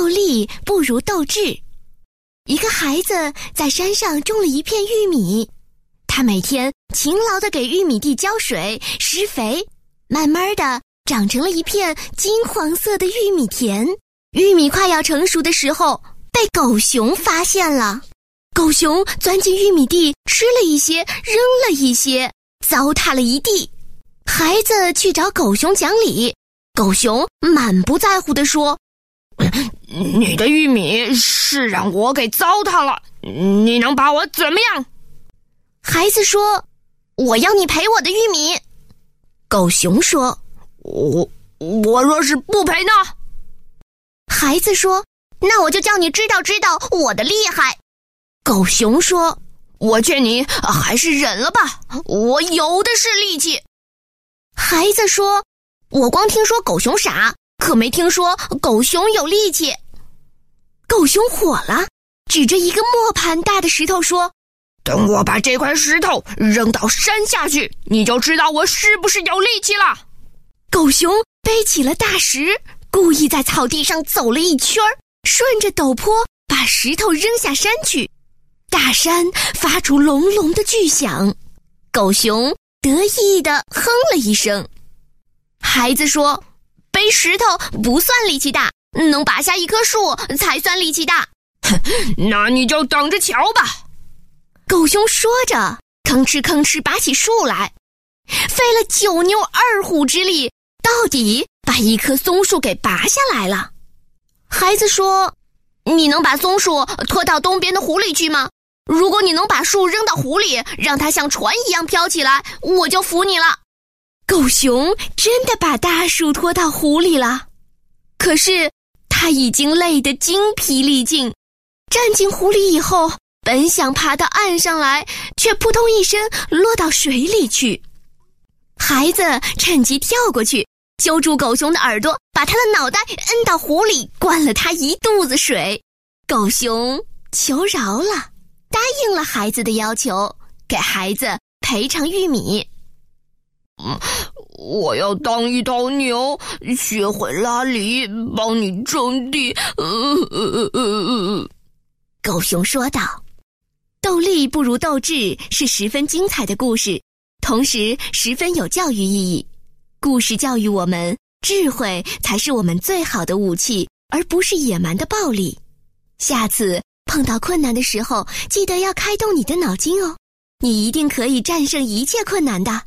斗力不如斗智。一个孩子在山上种了一片玉米，他每天勤劳地给玉米地浇水、施肥，慢慢的长成了一片金黄色的玉米田。玉米快要成熟的时候，被狗熊发现了。狗熊钻进玉米地，吃了一些，扔了一些，糟蹋了一地。孩子去找狗熊讲理，狗熊满不在乎地说。你的玉米是让我给糟蹋了，你能把我怎么样？孩子说：“我要你赔我的玉米。”狗熊说：“我我若是不赔呢？”孩子说：“那我就叫你知道知道我的厉害。”狗熊说：“我劝你还是忍了吧，我有的是力气。”孩子说：“我光听说狗熊傻。”可没听说狗熊有力气，狗熊火了，指着一个磨盘大的石头说：“等我把这块石头扔到山下去，你就知道我是不是有力气了。”狗熊背起了大石，故意在草地上走了一圈儿，顺着陡坡把石头扔下山去，大山发出隆隆的巨响，狗熊得意的哼了一声。孩子说。背石头不算力气大，能拔下一棵树才算力气大。哼，那你就等着瞧吧。狗熊说着，吭哧吭哧拔起树来，费了九牛二虎之力，到底把一棵松树给拔下来了。孩子说：“你能把松树拖到东边的湖里去吗？如果你能把树扔到湖里，让它像船一样飘起来，我就服你了。”狗熊真的把大树拖到湖里了，可是他已经累得精疲力尽。站进湖里以后，本想爬到岸上来，却扑通一声落到水里去。孩子趁机跳过去，揪住狗熊的耳朵，把他的脑袋摁到湖里，灌了他一肚子水。狗熊求饶了，答应了孩子的要求，给孩子赔偿玉米。嗯，我要当一头牛，学会拉犁，帮你种地。呃呃呃呃狗熊说道：“斗力不如斗智是十分精彩的故事，同时十分有教育意义。故事教育我们，智慧才是我们最好的武器，而不是野蛮的暴力。下次碰到困难的时候，记得要开动你的脑筋哦，你一定可以战胜一切困难的。”